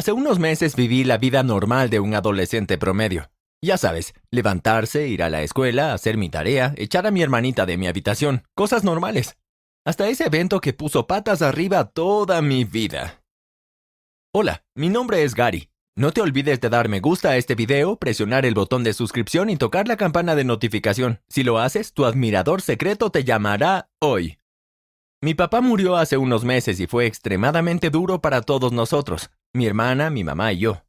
Hace unos meses viví la vida normal de un adolescente promedio. Ya sabes, levantarse, ir a la escuela, hacer mi tarea, echar a mi hermanita de mi habitación, cosas normales. Hasta ese evento que puso patas arriba toda mi vida. Hola, mi nombre es Gary. No te olvides de dar me gusta a este video, presionar el botón de suscripción y tocar la campana de notificación. Si lo haces, tu admirador secreto te llamará hoy. Mi papá murió hace unos meses y fue extremadamente duro para todos nosotros, mi hermana, mi mamá y yo.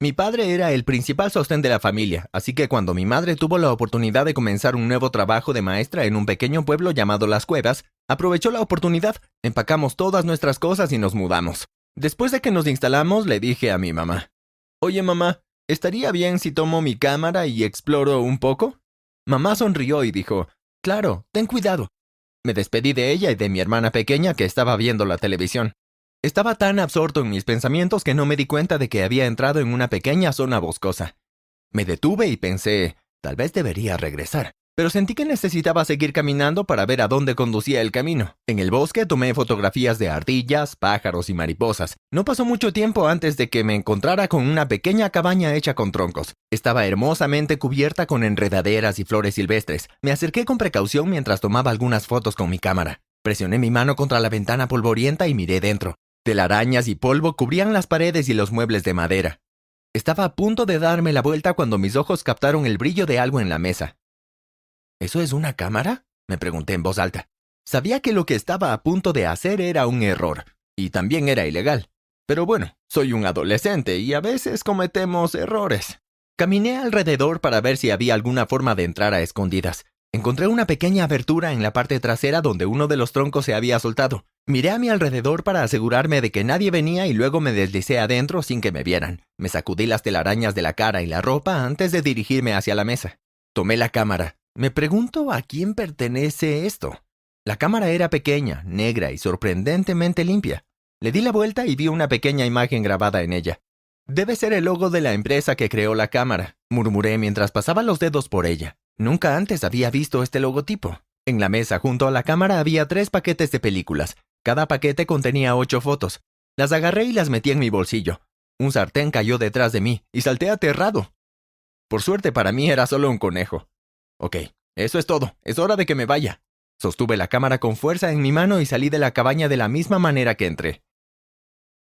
Mi padre era el principal sostén de la familia, así que cuando mi madre tuvo la oportunidad de comenzar un nuevo trabajo de maestra en un pequeño pueblo llamado Las Cuevas, aprovechó la oportunidad, empacamos todas nuestras cosas y nos mudamos. Después de que nos instalamos, le dije a mi mamá, Oye mamá, ¿estaría bien si tomo mi cámara y exploro un poco? Mamá sonrió y dijo, Claro, ten cuidado. Me despedí de ella y de mi hermana pequeña que estaba viendo la televisión. Estaba tan absorto en mis pensamientos que no me di cuenta de que había entrado en una pequeña zona boscosa. Me detuve y pensé, tal vez debería regresar pero sentí que necesitaba seguir caminando para ver a dónde conducía el camino. En el bosque tomé fotografías de ardillas, pájaros y mariposas. No pasó mucho tiempo antes de que me encontrara con una pequeña cabaña hecha con troncos. Estaba hermosamente cubierta con enredaderas y flores silvestres. Me acerqué con precaución mientras tomaba algunas fotos con mi cámara. Presioné mi mano contra la ventana polvorienta y miré dentro. Telarañas y polvo cubrían las paredes y los muebles de madera. Estaba a punto de darme la vuelta cuando mis ojos captaron el brillo de algo en la mesa. ¿Eso es una cámara? me pregunté en voz alta. Sabía que lo que estaba a punto de hacer era un error, y también era ilegal. Pero bueno, soy un adolescente y a veces cometemos errores. Caminé alrededor para ver si había alguna forma de entrar a escondidas. Encontré una pequeña abertura en la parte trasera donde uno de los troncos se había soltado. Miré a mi alrededor para asegurarme de que nadie venía y luego me deslicé adentro sin que me vieran. Me sacudí las telarañas de la cara y la ropa antes de dirigirme hacia la mesa. Tomé la cámara, me pregunto a quién pertenece esto. La cámara era pequeña, negra y sorprendentemente limpia. Le di la vuelta y vi una pequeña imagen grabada en ella. Debe ser el logo de la empresa que creó la cámara, murmuré mientras pasaba los dedos por ella. Nunca antes había visto este logotipo. En la mesa junto a la cámara había tres paquetes de películas. Cada paquete contenía ocho fotos. Las agarré y las metí en mi bolsillo. Un sartén cayó detrás de mí y salté aterrado. Por suerte para mí era solo un conejo. Ok, eso es todo. Es hora de que me vaya. Sostuve la cámara con fuerza en mi mano y salí de la cabaña de la misma manera que entré.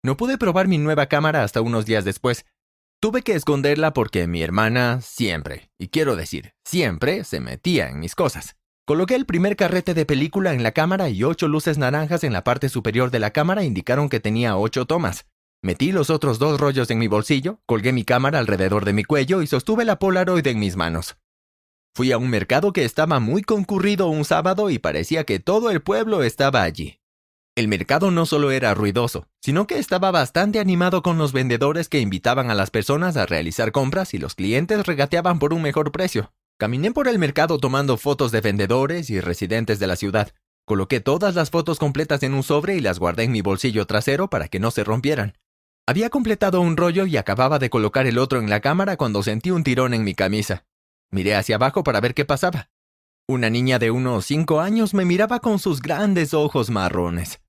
No pude probar mi nueva cámara hasta unos días después. Tuve que esconderla porque mi hermana siempre, y quiero decir, siempre, se metía en mis cosas. Coloqué el primer carrete de película en la cámara y ocho luces naranjas en la parte superior de la cámara indicaron que tenía ocho tomas. Metí los otros dos rollos en mi bolsillo, colgué mi cámara alrededor de mi cuello y sostuve la Polaroid en mis manos. Fui a un mercado que estaba muy concurrido un sábado y parecía que todo el pueblo estaba allí. El mercado no solo era ruidoso, sino que estaba bastante animado con los vendedores que invitaban a las personas a realizar compras y los clientes regateaban por un mejor precio. Caminé por el mercado tomando fotos de vendedores y residentes de la ciudad. Coloqué todas las fotos completas en un sobre y las guardé en mi bolsillo trasero para que no se rompieran. Había completado un rollo y acababa de colocar el otro en la cámara cuando sentí un tirón en mi camisa. Miré hacia abajo para ver qué pasaba. Una niña de unos cinco años me miraba con sus grandes ojos marrones.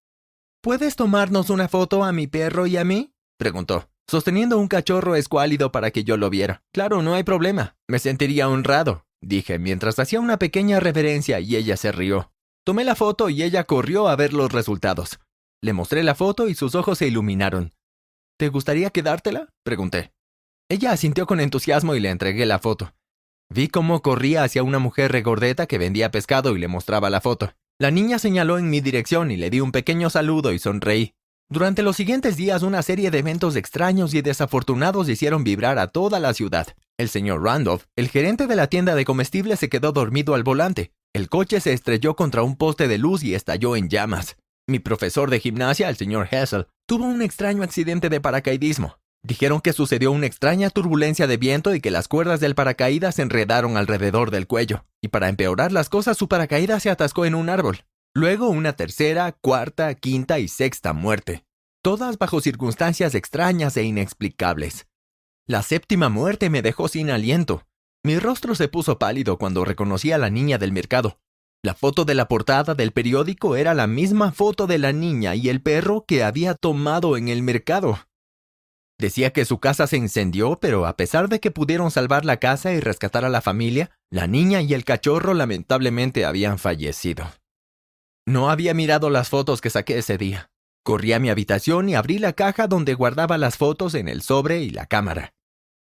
¿Puedes tomarnos una foto a mi perro y a mí? preguntó, sosteniendo un cachorro escuálido para que yo lo viera. Claro, no hay problema. Me sentiría honrado, dije mientras hacía una pequeña reverencia y ella se rió. Tomé la foto y ella corrió a ver los resultados. Le mostré la foto y sus ojos se iluminaron. ¿Te gustaría quedártela? pregunté. Ella asintió con entusiasmo y le entregué la foto. Vi cómo corría hacia una mujer regordeta que vendía pescado y le mostraba la foto. La niña señaló en mi dirección y le di un pequeño saludo y sonreí. Durante los siguientes días una serie de eventos extraños y desafortunados hicieron vibrar a toda la ciudad. El señor Randolph, el gerente de la tienda de comestibles, se quedó dormido al volante. El coche se estrelló contra un poste de luz y estalló en llamas. Mi profesor de gimnasia, el señor Hessel, tuvo un extraño accidente de paracaidismo. Dijeron que sucedió una extraña turbulencia de viento y que las cuerdas del paracaídas se enredaron alrededor del cuello, y para empeorar las cosas su paracaídas se atascó en un árbol. Luego una tercera, cuarta, quinta y sexta muerte, todas bajo circunstancias extrañas e inexplicables. La séptima muerte me dejó sin aliento. Mi rostro se puso pálido cuando reconocí a la niña del mercado. La foto de la portada del periódico era la misma foto de la niña y el perro que había tomado en el mercado. Decía que su casa se incendió, pero a pesar de que pudieron salvar la casa y rescatar a la familia, la niña y el cachorro lamentablemente habían fallecido. No había mirado las fotos que saqué ese día. Corrí a mi habitación y abrí la caja donde guardaba las fotos en el sobre y la cámara.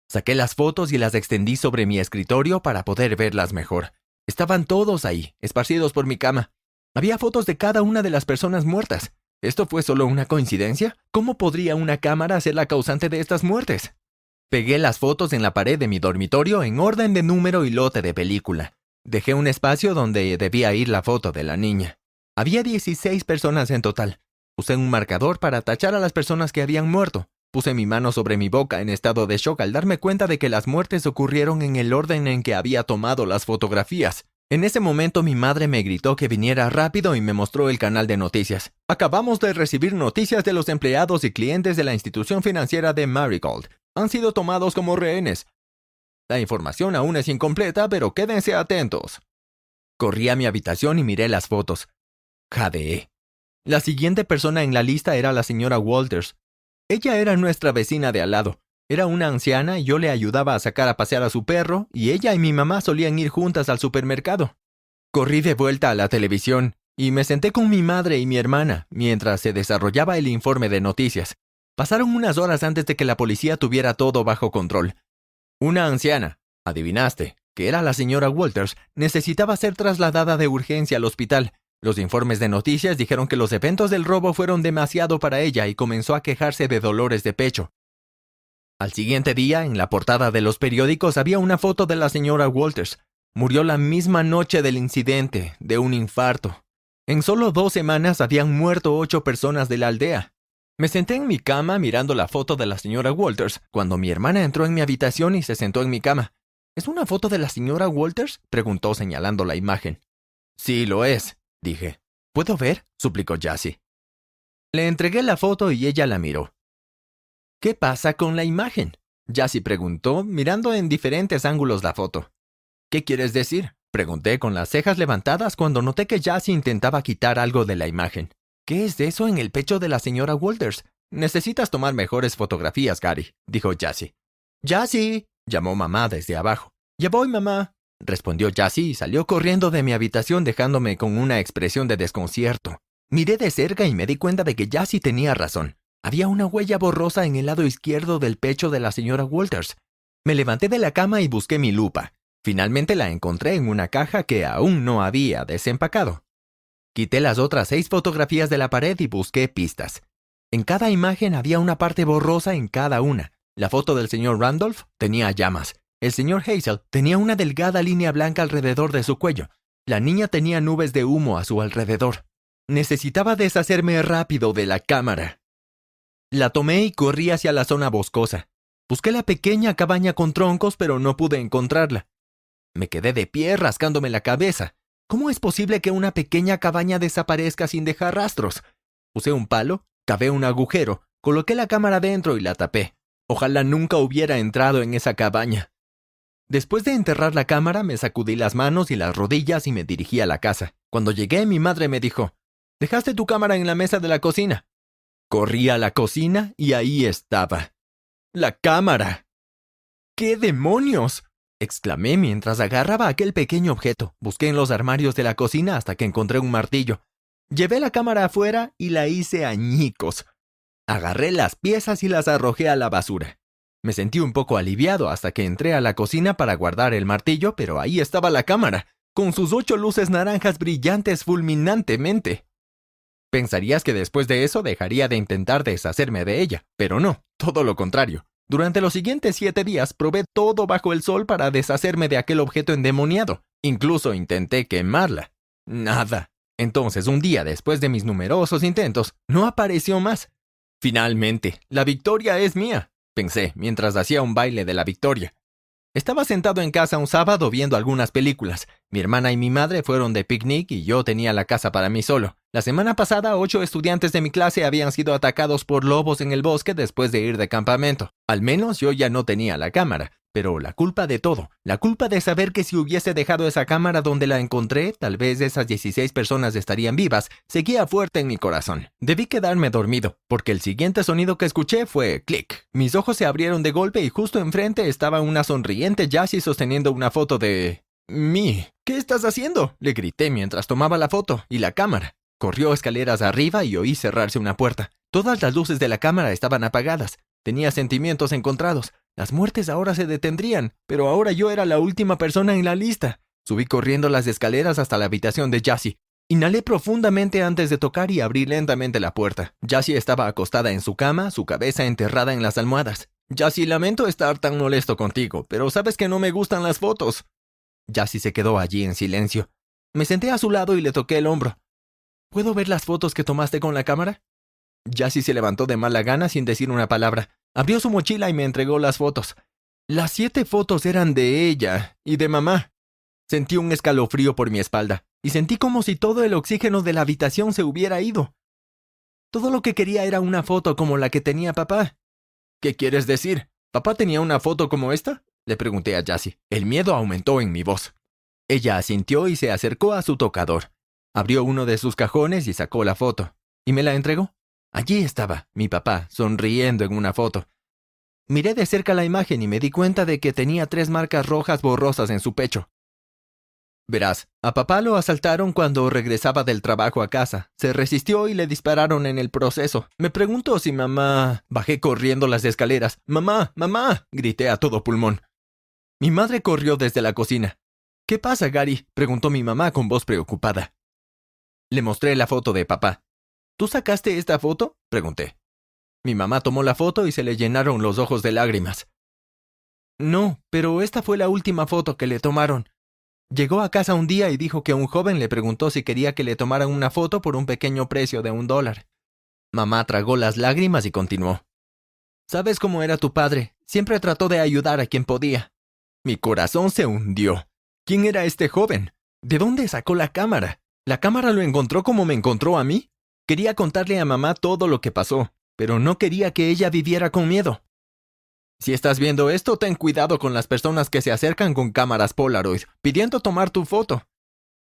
Saqué las fotos y las extendí sobre mi escritorio para poder verlas mejor. Estaban todos ahí, esparcidos por mi cama. Había fotos de cada una de las personas muertas. ¿Esto fue solo una coincidencia? ¿Cómo podría una cámara ser la causante de estas muertes? Pegué las fotos en la pared de mi dormitorio en orden de número y lote de película. Dejé un espacio donde debía ir la foto de la niña. Había 16 personas en total. Usé un marcador para tachar a las personas que habían muerto. Puse mi mano sobre mi boca en estado de shock al darme cuenta de que las muertes ocurrieron en el orden en que había tomado las fotografías. En ese momento mi madre me gritó que viniera rápido y me mostró el canal de noticias. Acabamos de recibir noticias de los empleados y clientes de la institución financiera de Marigold. Han sido tomados como rehenes. La información aún es incompleta, pero quédense atentos. Corrí a mi habitación y miré las fotos. Jadeé. La siguiente persona en la lista era la señora Walters. Ella era nuestra vecina de al lado. Era una anciana y yo le ayudaba a sacar a pasear a su perro, y ella y mi mamá solían ir juntas al supermercado. Corrí de vuelta a la televisión y me senté con mi madre y mi hermana mientras se desarrollaba el informe de noticias. Pasaron unas horas antes de que la policía tuviera todo bajo control. Una anciana, adivinaste, que era la señora Walters, necesitaba ser trasladada de urgencia al hospital. Los informes de noticias dijeron que los eventos del robo fueron demasiado para ella y comenzó a quejarse de dolores de pecho. Al siguiente día, en la portada de los periódicos había una foto de la señora Walters. Murió la misma noche del incidente, de un infarto. En solo dos semanas habían muerto ocho personas de la aldea. Me senté en mi cama mirando la foto de la señora Walters cuando mi hermana entró en mi habitación y se sentó en mi cama. ¿Es una foto de la señora Walters? preguntó señalando la imagen. Sí, lo es, dije. ¿Puedo ver? suplicó Jassy. Le entregué la foto y ella la miró. ¿Qué pasa con la imagen? Jassy preguntó, mirando en diferentes ángulos la foto. ¿Qué quieres decir? Pregunté con las cejas levantadas cuando noté que Jassy intentaba quitar algo de la imagen. ¿Qué es eso en el pecho de la señora Walters? Necesitas tomar mejores fotografías, Gary, dijo Jassy. Jassy, llamó mamá desde abajo. Ya voy, mamá, respondió Jassy y salió corriendo de mi habitación dejándome con una expresión de desconcierto. Miré de cerca y me di cuenta de que Jassy tenía razón. Había una huella borrosa en el lado izquierdo del pecho de la señora Walters. Me levanté de la cama y busqué mi lupa. Finalmente la encontré en una caja que aún no había desempacado. Quité las otras seis fotografías de la pared y busqué pistas. En cada imagen había una parte borrosa en cada una. La foto del señor Randolph tenía llamas. El señor Hazel tenía una delgada línea blanca alrededor de su cuello. La niña tenía nubes de humo a su alrededor. Necesitaba deshacerme rápido de la cámara. La tomé y corrí hacia la zona boscosa. Busqué la pequeña cabaña con troncos, pero no pude encontrarla. Me quedé de pie rascándome la cabeza. ¿Cómo es posible que una pequeña cabaña desaparezca sin dejar rastros? Usé un palo, cavé un agujero, coloqué la cámara dentro y la tapé. Ojalá nunca hubiera entrado en esa cabaña. Después de enterrar la cámara, me sacudí las manos y las rodillas y me dirigí a la casa. Cuando llegué, mi madre me dijo, Dejaste tu cámara en la mesa de la cocina. Corrí a la cocina y ahí estaba. La cámara. ¿Qué demonios? exclamé mientras agarraba aquel pequeño objeto. Busqué en los armarios de la cocina hasta que encontré un martillo. Llevé la cámara afuera y la hice añicos. Agarré las piezas y las arrojé a la basura. Me sentí un poco aliviado hasta que entré a la cocina para guardar el martillo, pero ahí estaba la cámara, con sus ocho luces naranjas brillantes fulminantemente. Pensarías que después de eso dejaría de intentar deshacerme de ella, pero no, todo lo contrario. Durante los siguientes siete días probé todo bajo el sol para deshacerme de aquel objeto endemoniado. Incluso intenté quemarla. Nada. Entonces, un día después de mis numerosos intentos, no apareció más. Finalmente, la victoria es mía, pensé mientras hacía un baile de la victoria. Estaba sentado en casa un sábado viendo algunas películas. Mi hermana y mi madre fueron de picnic y yo tenía la casa para mí solo. La semana pasada, ocho estudiantes de mi clase habían sido atacados por lobos en el bosque después de ir de campamento. Al menos yo ya no tenía la cámara, Pero la culpa de todo, la culpa de saber que si hubiese dejado esa cámara donde la encontré, tal vez esas 16 personas estarían vivas, seguía fuerte en mi corazón. Debí quedarme dormido, porque el siguiente sonido que escuché fue clic. Mis ojos se abrieron de golpe y justo enfrente estaba una sonriente Jassy sosteniendo una foto de... mí. ¿Qué estás haciendo? Le grité mientras tomaba la foto y la cámara. Corrió escaleras arriba y oí cerrarse una puerta. Todas las luces de la cámara estaban apagadas. Tenía sentimientos encontrados. Las muertes ahora se detendrían, pero ahora yo era la última persona en la lista. Subí corriendo las escaleras hasta la habitación de Jassy. Inhalé profundamente antes de tocar y abrí lentamente la puerta. Jassy estaba acostada en su cama, su cabeza enterrada en las almohadas. Jassy, lamento estar tan molesto contigo, pero sabes que no me gustan las fotos. Jassy se quedó allí en silencio. Me senté a su lado y le toqué el hombro. ¿Puedo ver las fotos que tomaste con la cámara? Jassy se levantó de mala gana sin decir una palabra. Abrió su mochila y me entregó las fotos. Las siete fotos eran de ella y de mamá. Sentí un escalofrío por mi espalda y sentí como si todo el oxígeno de la habitación se hubiera ido. Todo lo que quería era una foto como la que tenía papá. ¿Qué quieres decir? ¿Papá tenía una foto como esta? Le pregunté a Jassy. El miedo aumentó en mi voz. Ella asintió y se acercó a su tocador. Abrió uno de sus cajones y sacó la foto. Y me la entregó. Allí estaba, mi papá, sonriendo en una foto. Miré de cerca la imagen y me di cuenta de que tenía tres marcas rojas borrosas en su pecho. Verás, a papá lo asaltaron cuando regresaba del trabajo a casa. Se resistió y le dispararon en el proceso. Me preguntó si mamá... Bajé corriendo las escaleras. Mamá, mamá. grité a todo pulmón. Mi madre corrió desde la cocina. ¿Qué pasa, Gary? preguntó mi mamá con voz preocupada. Le mostré la foto de papá. ¿Tú sacaste esta foto? pregunté. Mi mamá tomó la foto y se le llenaron los ojos de lágrimas. No, pero esta fue la última foto que le tomaron. Llegó a casa un día y dijo que un joven le preguntó si quería que le tomaran una foto por un pequeño precio de un dólar. Mamá tragó las lágrimas y continuó. Sabes cómo era tu padre, siempre trató de ayudar a quien podía. Mi corazón se hundió. ¿Quién era este joven? ¿De dónde sacó la cámara? ¿La cámara lo encontró como me encontró a mí? Quería contarle a mamá todo lo que pasó, pero no quería que ella viviera con miedo. Si estás viendo esto, ten cuidado con las personas que se acercan con cámaras Polaroid, pidiendo tomar tu foto.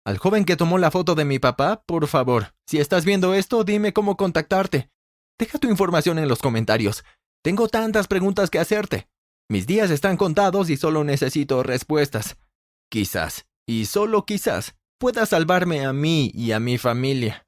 Al joven que tomó la foto de mi papá, por favor, si estás viendo esto, dime cómo contactarte. Deja tu información en los comentarios. Tengo tantas preguntas que hacerte. Mis días están contados y solo necesito respuestas. Quizás, y solo quizás, pueda salvarme a mí y a mi familia.